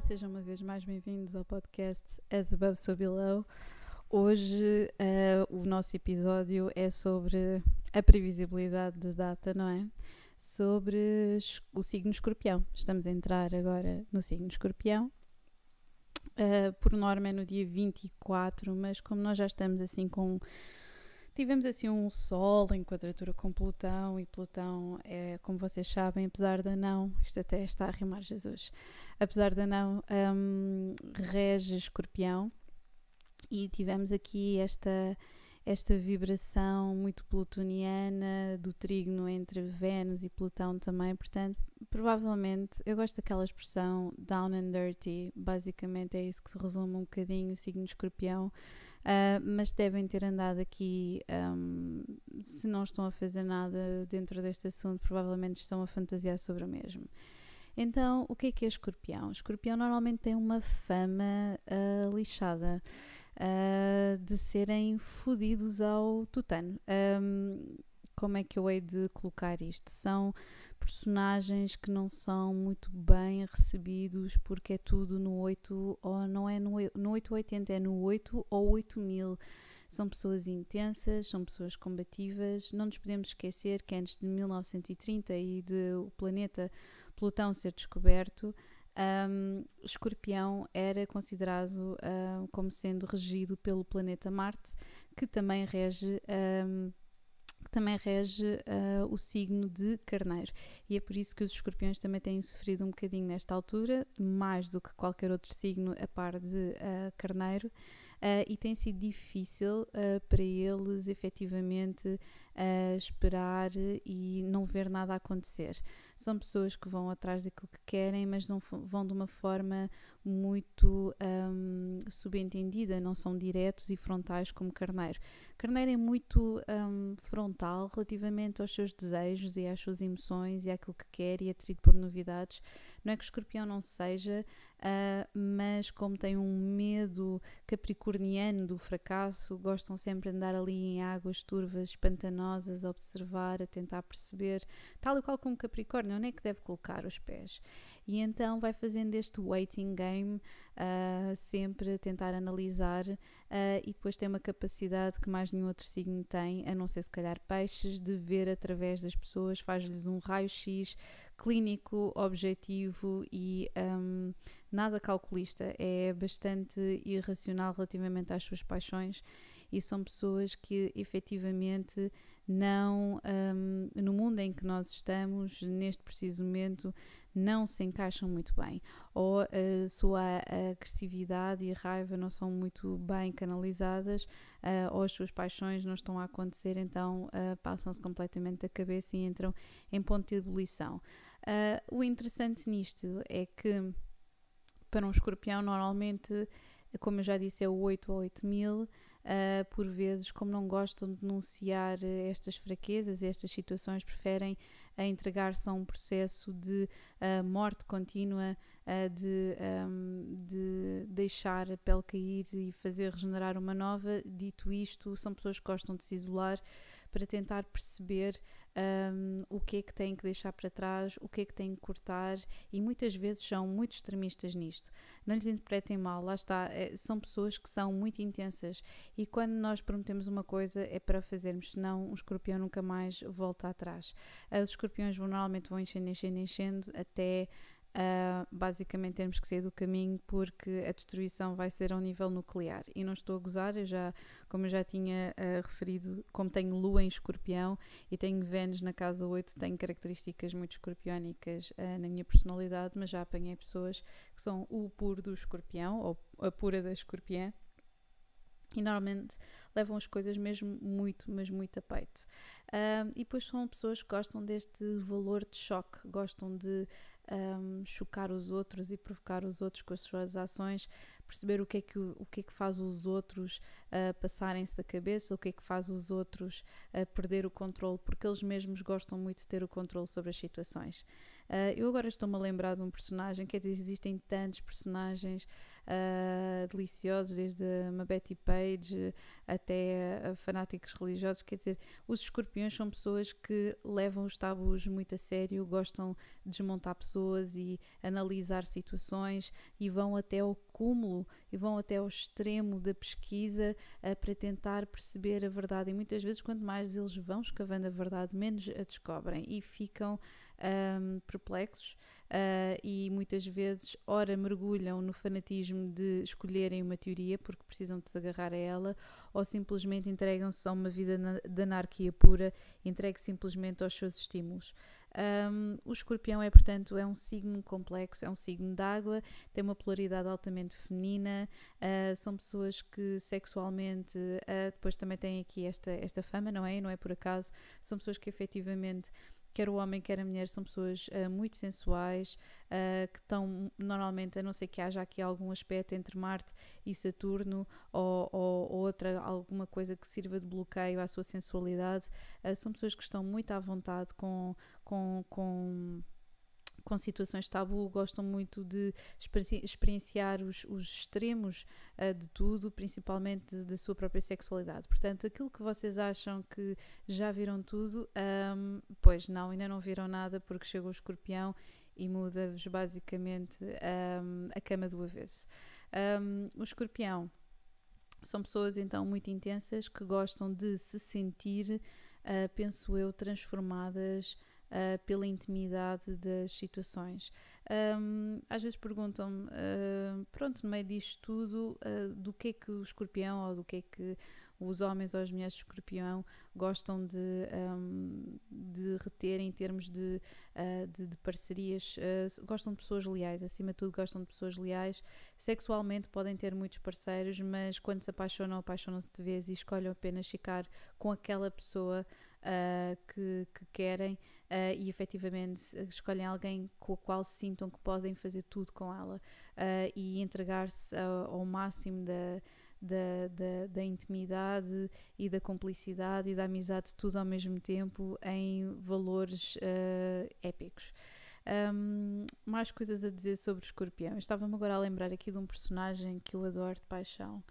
sejam uma vez mais bem-vindos ao podcast As Above So Below. Hoje uh, o nosso episódio é sobre a previsibilidade de data, não é? Sobre o signo escorpião. Estamos a entrar agora no signo escorpião. Uh, por norma é no dia 24, mas como nós já estamos assim com Tivemos assim um Sol em quadratura com Plutão e Plutão é, como vocês sabem, apesar de não, isto até está a rimar Jesus, apesar de não, um, rege escorpião. E tivemos aqui esta, esta vibração muito plutoniana do trígono entre Vênus e Plutão também, portanto, provavelmente, eu gosto daquela expressão down and dirty, basicamente é isso que se resume um bocadinho o signo escorpião, Uh, mas devem ter andado aqui, um, se não estão a fazer nada dentro deste assunto, provavelmente estão a fantasiar sobre o mesmo. Então, o que é que é escorpião? O escorpião normalmente tem uma fama uh, lixada. Uh, de serem fodidos ao tutano. Um, como é que eu hei de colocar isto? São personagens que não são muito bem recebidos porque é tudo no 8 ou não é no, no 880, é no 8 ou 8000. São pessoas intensas, são pessoas combativas. Não nos podemos esquecer que antes de 1930 e de o planeta Plutão ser descoberto, um, Escorpião era considerado um, como sendo regido pelo planeta Marte, que também rege um, que também rege uh, o signo de Carneiro. E é por isso que os escorpiões também têm sofrido um bocadinho nesta altura, mais do que qualquer outro signo a par de uh, Carneiro. Uh, e tem sido difícil para eles efetivamente esperar e não ver nada acontecer. São pessoas que vão atrás daquilo que querem, mas não vão de uma forma muito um, subentendida, não são diretos e frontais como Carneiro. Carneiro é muito um, frontal relativamente aos seus desejos e às suas emoções e àquilo que quer e atraído por novidades. Não é que o escorpião não seja, uh, mas como tem um medo capricorniano do fracasso, gostam sempre de andar ali em águas turvas, pantanosas, a observar, a tentar perceber, tal e qual como Capricórnio, onde é que deve colocar os pés e então vai fazendo este waiting game, uh, sempre a tentar analisar uh, e depois tem uma capacidade que mais nenhum outro signo tem, a não ser se calhar peixes, de ver através das pessoas, faz-lhes um raio-x clínico, objetivo e um, nada calculista, é bastante irracional relativamente às suas paixões e são pessoas que efetivamente não, um, no mundo em que nós estamos, neste preciso momento, não se encaixam muito bem, ou a sua agressividade e raiva não são muito bem canalizadas, uh, ou as suas paixões não estão a acontecer, então uh, passam-se completamente da cabeça e entram em ponto de ebulição. O interessante nisto é que para um escorpião, normalmente, como eu já disse, é o 8 ou 8 mil uh, por vezes, como não gostam de denunciar eh, estas fraquezas, estas situações, preferem uh, entregar-se a um processo de uh, morte contínua, de, um, de deixar a pele cair e fazer regenerar uma nova. Dito isto, são pessoas que gostam de se isolar para tentar perceber um, o que é que têm que deixar para trás, o que é que têm que cortar e muitas vezes são muito extremistas nisto. Não lhes interpretem mal, lá está, é, são pessoas que são muito intensas e quando nós prometemos uma coisa é para fazermos, senão um escorpião nunca mais volta atrás. Os escorpiões vão, normalmente vão enchendo, enchendo, enchendo até Uh, basicamente temos que sair do caminho porque a destruição vai ser ao nível nuclear. E não estou a gozar, eu já, como eu já tinha uh, referido, como tenho Lua em escorpião e tenho Vênus na casa 8, tenho características muito escorpiónicas uh, na minha personalidade, mas já apanhei pessoas que são o puro do escorpião ou a pura da escorpiã. E normalmente levam as coisas mesmo muito, mas muito a peito. e depois são pessoas que gostam deste valor de choque, gostam de um, chocar os outros e provocar os outros com as suas ações. perceber o que é que, o que, é que faz os outros uh, passarem-se da cabeça, o que é que faz os outros uh, perder o controle, porque eles mesmos gostam muito de ter o controle sobre as situações. Uh, eu agora estou-me a lembrar de um personagem, quer dizer, existem tantos personagens uh, deliciosos, desde uma Betty Page até fanáticos religiosos. Quer dizer, os escorpiões são pessoas que levam os tabus muito a sério, gostam de desmontar pessoas e analisar situações e vão até ao cúmulo e vão até ao extremo da pesquisa uh, para tentar perceber a verdade. E muitas vezes, quanto mais eles vão escavando a verdade, menos a descobrem e ficam um, perplexos uh, e muitas vezes, ora, mergulham no fanatismo de escolherem uma teoria porque precisam de se agarrar a ela, ou simplesmente entregam-se a uma vida de anarquia pura, entregue simplesmente aos seus estímulos. Um, o escorpião é, portanto, é um signo complexo, é um signo de água, tem uma polaridade altamente feminina, uh, são pessoas que sexualmente, uh, depois também têm aqui esta, esta fama, não é? Não é por acaso, são pessoas que efetivamente quer o homem, quer a mulher, são pessoas uh, muito sensuais, uh, que estão normalmente, a não ser que haja aqui algum aspecto entre Marte e Saturno, ou, ou, ou outra, alguma coisa que sirva de bloqueio à sua sensualidade, uh, são pessoas que estão muito à vontade com, com, com com situações tabu, gostam muito de experienciar os, os extremos uh, de tudo, principalmente da sua própria sexualidade. Portanto, aquilo que vocês acham que já viram tudo, um, pois não, ainda não viram nada porque chegou o escorpião e muda-vos basicamente um, a cama do avesso. Um, o escorpião são pessoas então muito intensas que gostam de se sentir, uh, penso eu, transformadas uh, pela intimidade das situações. Um, às vezes perguntam-me, uh, pronto, no meio disto tudo, uh, do que é que o escorpião ou do que é que os homens ou as mulheres de escorpião gostam de, um, de reter em termos de, uh, de, de, parcerias. Uh, gostam de pessoas leais, acima de tudo, gostam de pessoas leais. Sexualmente podem ter muitos parceiros, mas quando se apaixonam, apaixonam-se de vez e escolhem apenas ficar com aquela pessoa uh, que, que, querem uh, e efetivamente escolhem alguém com o qual sintam que podem fazer tudo com ela uh, e entregar-se ao máximo da, da, da, da, intimidade e da cumplicidade e da amizade, tudo ao mesmo tempo em valores épicos. Um, mais coisas a dizer sobre o escorpião. Estava-me agora a lembrar aqui de um personagem que eu adoro de paixão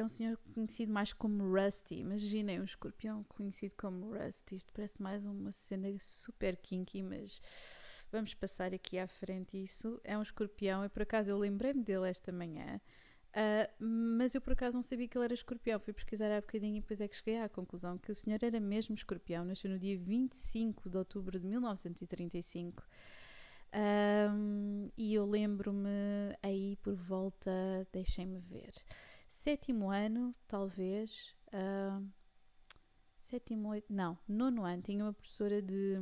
que é um senhor conhecido mais como Rusty. Imaginem um escorpião conhecido como Rusty. Isto parece mais uma cena super kinky, mas vamos passar aqui à frente isso. É um escorpião e por acaso eu lembrei-me dele esta manhã. Uh, mas eu por acaso não sabia que ele era escorpião. Fui pesquisar há bocadinho e depois é que cheguei à conclusão que o senhor era mesmo escorpião. Nasceu no dia 25 de outubro de 1935. Um, e eu lembro-me aí por volta, deixem-me ver, sétimo ano, talvez, uh, sétimo, oito, não, nono ano, tinha uma professora de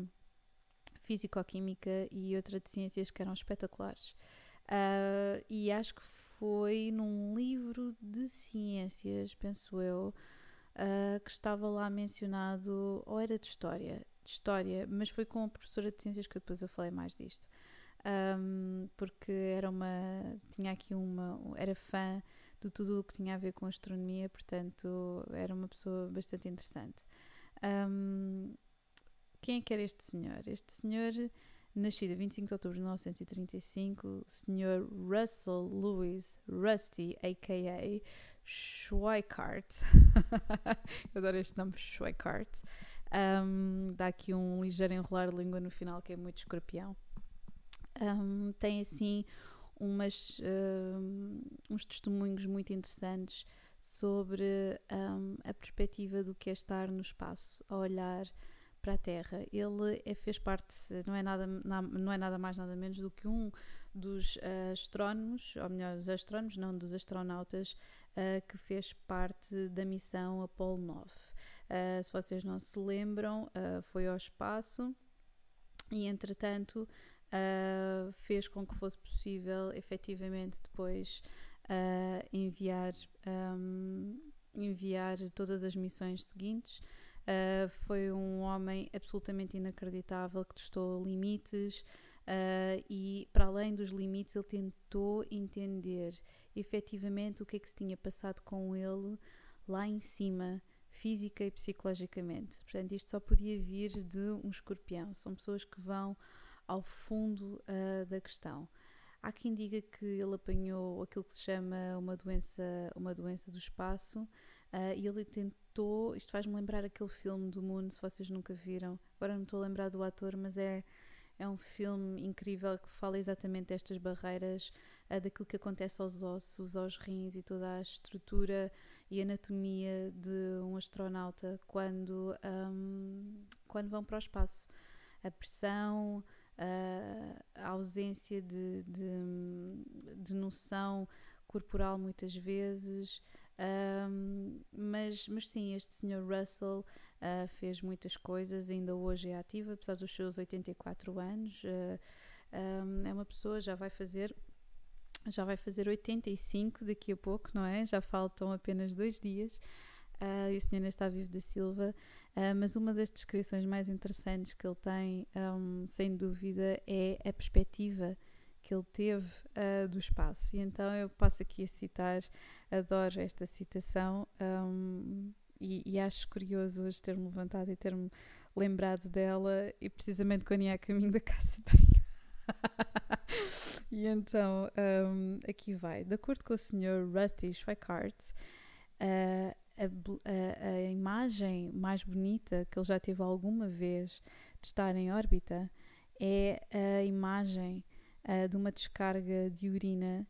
Físico-Química e outra de Ciências que eram espetaculares. Uh, e acho que foi num livro de ciências, penso eu, uh, que estava lá mencionado, ou era de História, de História, mas foi com a professora de Ciências que depois eu falei mais disto. Um, porque era uma, tinha aqui uma, era fã de tudo o que tinha a ver com astronomia, portanto era uma pessoa bastante interessante. Um, quem é que era este senhor? Este senhor, nascido a 25 de outubro de 1935, o senhor Russell Lewis Rusty, a.k.a. Schweikart. Eu adoro este nome, Schweikart. Um, dá aqui um ligeiro enrolar de língua no final, que é muito escorpião. Um, tem assim umas, uh, uns testemunhos muito interessantes sobre um, a perspectiva do que é estar no espaço, a olhar para a Terra. Ele é, fez parte, não é, nada, não é nada mais nada menos do que um dos uh, astrónomos, ou melhor, dos astrónomos, não dos astronautas, uh, que fez parte da missão Apollo 9. Uh, se vocês não se lembram, foi ao espaço e, entretanto, uh, fez com que fosse possível efetivamente depois uh, enviar, um, enviar todas as missões seguintes. Uh, foi um homem absolutamente inacreditável que testou limites, Uh, e para além dos limites, ele tentou entender efetivamente o que é que se tinha passado com ele lá em cima, física e psicologicamente. Portanto, isto só podia vir de um escorpião. São pessoas que vão ao fundo uh, da questão. Há quem diga que ele apanhou aquilo que se chama uma doença, uma doença do espaço uh, e ele tentou. Isto faz-me lembrar aquele filme do Moon, se vocês nunca viram. Agora não estou a lembrar do ator, mas é é um filme incrível que fala exatamente destas barreiras, uh, daquilo que acontece aos ossos, aos rins e toda a estrutura e anatomia de um astronauta quando, um, quando vão para o espaço. A pressão, uh, a ausência de, de, de noção corporal muitas vezes, um, mas, mas sim, este senhor Russell uh, fez muitas coisas, ainda hoje é ativa, apesar dos seus 84 anos. Uh, um, é uma pessoa, já vai fazer. Já vai fazer 85 daqui a pouco, não é? Já faltam apenas dois dias. Uh, e o senhor está vivo da Silva, uh, mas uma das descrições mais interessantes que ele tem, um, sem dúvida, é a perspectiva que ele teve uh, do espaço. E então eu passo aqui a citar, adoro esta citação um, e, e, acho curioso hoje ter-me levantado e ter-me lembrado dela, e precisamente quando ia a caminho da casa de banho. e então um, aqui vai. De acordo com o Sr. Rusty Schweikart, uh, a, a, a imagem mais bonita que ele já teve alguma vez de estar em órbita é a imagem uh, de uma descarga de urina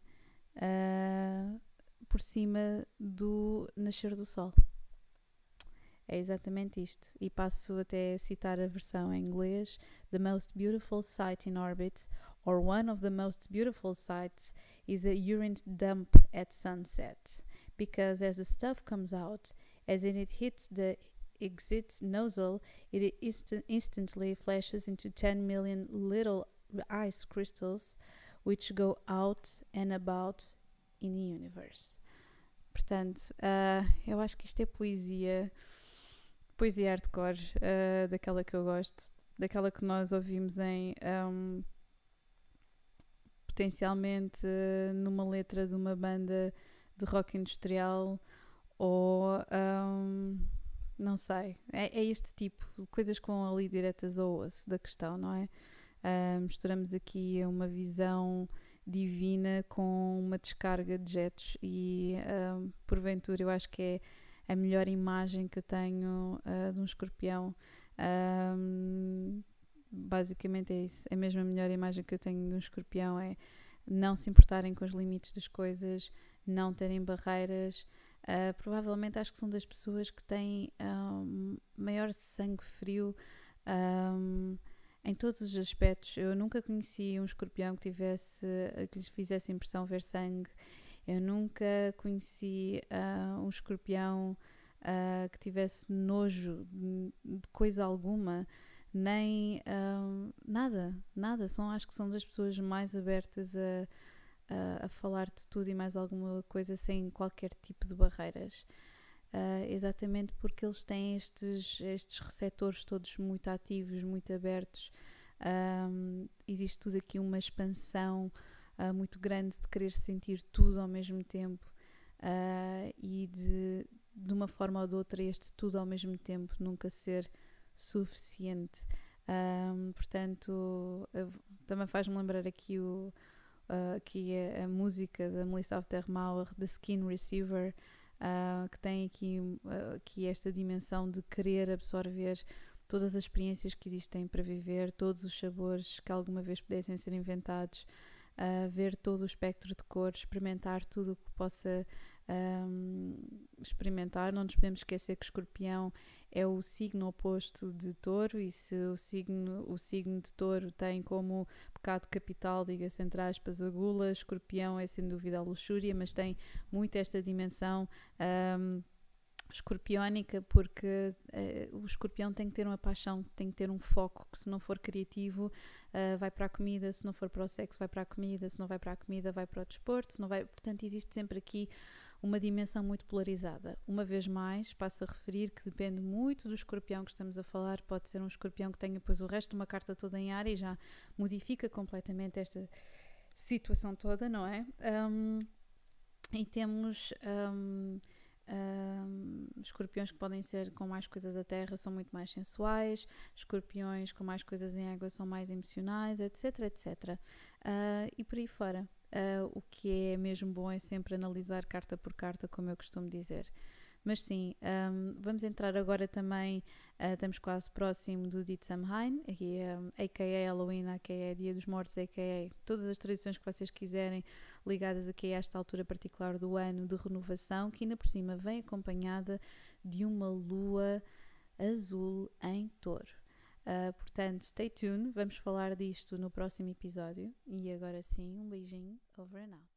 uh, por cima do nascer do sol. É exatamente isto. E passo até a citar a versão em inglês: The most beautiful sight in orbit, or one of the most beautiful sights, is a urine dump at sunset. Because as the stuff comes out, as it hits the exit nozzle, it inst instantly flashes into 10 million little ice crystals which go out and about in the universe. Portanto, uh, eu acho que isto é poesia, poesia hardcore, uh, daquela que eu gosto, daquela que nós ouvimos em um, potencialmente uh, numa letra de uma banda de rock industrial ou um, não sei, é, é, este tipo de coisas que vão ali diretas ao osso da questão, não é? Uh, misturamos aqui uma visão divina com uma descarga de jetos e uh, porventura eu acho que é a melhor imagem que eu tenho uh, de um escorpião. basicamente é isso. É a melhor imagem que eu tenho de um escorpião é não se importarem com os limites das coisas, não terem barreiras. Uh, provavelmente acho que são das pessoas que têm um, maior sangue frio. Um, em todos os aspectos. Eu nunca conheci um escorpião que tivesse que lhes fizesse impressão ver sangue. Eu nunca conheci uh, um escorpião uh, que tivesse nojo de, coisa alguma, nem nada, nada. São, acho que são das pessoas mais abertas a, a, a, falar de tudo e mais alguma coisa sem qualquer tipo de barreiras. Uh, exatamente porque eles têm estes, estes receptores todos muito ativos, muito abertos. Um, existe tudo aqui uma expansão uh, muito grande de querer sentir tudo ao mesmo tempo uh, e de, de uma forma ou de outra, este tudo ao mesmo tempo nunca ser suficiente. Um, portanto, também faz-me lembrar aqui, o, aqui a, a, música da Melissa Aftermauer, The Skin Receiver uh, que tem aqui, uh, aqui esta dimensão de querer absorver todas as experiências que existem para viver, todos os sabores que alguma vez pudessem ser inventados, uh, ver todo o espectro de cores, experimentar tudo o que possa um, experimentar. Não nos podemos esquecer que escorpião é o signo oposto de touro, e se o signo, o signo de touro tem como pecado capital, diga-se entre aspas, a gula, escorpião é sem dúvida a luxúria, mas tem muito esta dimensão. Um, escorpiónica porque uh, o escorpião tem que ter uma paixão, tem que ter um foco, que se não for criativo uh, vai para a comida, se não for para o sexo vai para a comida, se não vai para a comida vai para o desporto, se não vai, portanto existe sempre aqui uma dimensão muito polarizada. Uma vez mais, passo a referir que depende muito do escorpião que estamos a falar. Pode ser um escorpião que tenha depois o resto de uma carta toda em ar e já modifica completamente esta situação toda, não é? Um, e temos. Um, um, escorpiões que podem ser com mais coisas da terra são muito mais sensuais, escorpiões com mais coisas em água são mais emocionais, etc, etc. Uh, e por aí fora. Uh, o que é mesmo bom é sempre analisar carta por carta, como eu costumo dizer. Mas sim, um, vamos entrar agora também, uh, estamos quase próximo do Dit Samhain, aqui, um, a.k.a. Halloween, a.k.a. Dia dos Mortos, a.k.a. todas as tradições que vocês quiserem ligadas aqui a esta altura particular do ano de renovação, que ainda por cima vem acompanhada de uma lua azul em touro. Uh, portanto, stay tuned, vamos falar disto no próximo episódio. E agora sim, um beijinho, over and out.